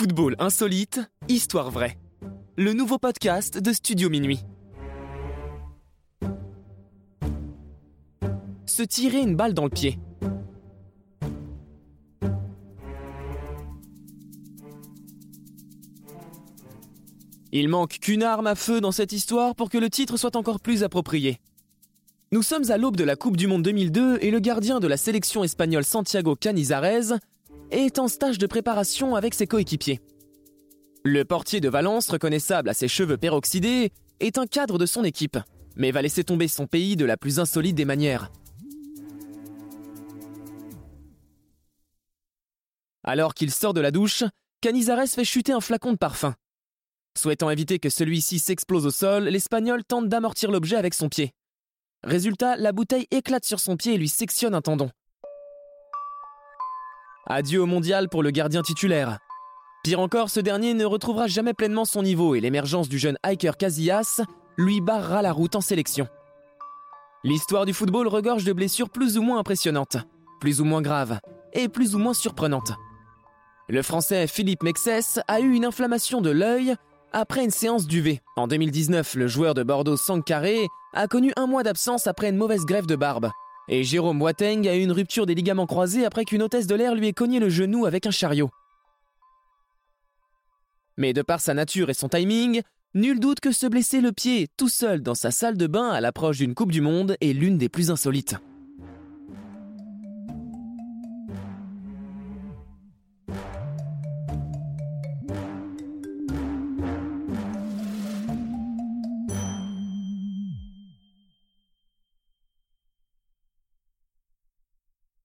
Football insolite, histoire vraie. Le nouveau podcast de Studio Minuit. Se tirer une balle dans le pied. Il manque qu'une arme à feu dans cette histoire pour que le titre soit encore plus approprié. Nous sommes à l'aube de la Coupe du Monde 2002 et le gardien de la sélection espagnole Santiago Canizares est en stage de préparation avec ses coéquipiers. Le portier de Valence, reconnaissable à ses cheveux peroxydés, est un cadre de son équipe, mais va laisser tomber son pays de la plus insolite des manières. Alors qu'il sort de la douche, Canizares fait chuter un flacon de parfum. Souhaitant éviter que celui-ci s'explose au sol, l'Espagnol tente d'amortir l'objet avec son pied. Résultat, la bouteille éclate sur son pied et lui sectionne un tendon. Adieu au mondial pour le gardien titulaire. Pire encore, ce dernier ne retrouvera jamais pleinement son niveau et l'émergence du jeune Iker Casillas lui barrera la route en sélection. L'histoire du football regorge de blessures plus ou moins impressionnantes, plus ou moins graves et plus ou moins surprenantes. Le français Philippe Mexès a eu une inflammation de l'œil après une séance d'UV. En 2019, le joueur de Bordeaux Sankaré a connu un mois d'absence après une mauvaise grève de barbe. Et Jérôme Boateng a eu une rupture des ligaments croisés après qu'une hôtesse de l'air lui ait cogné le genou avec un chariot. Mais de par sa nature et son timing, nul doute que se blesser le pied tout seul dans sa salle de bain à l'approche d'une Coupe du Monde est l'une des plus insolites.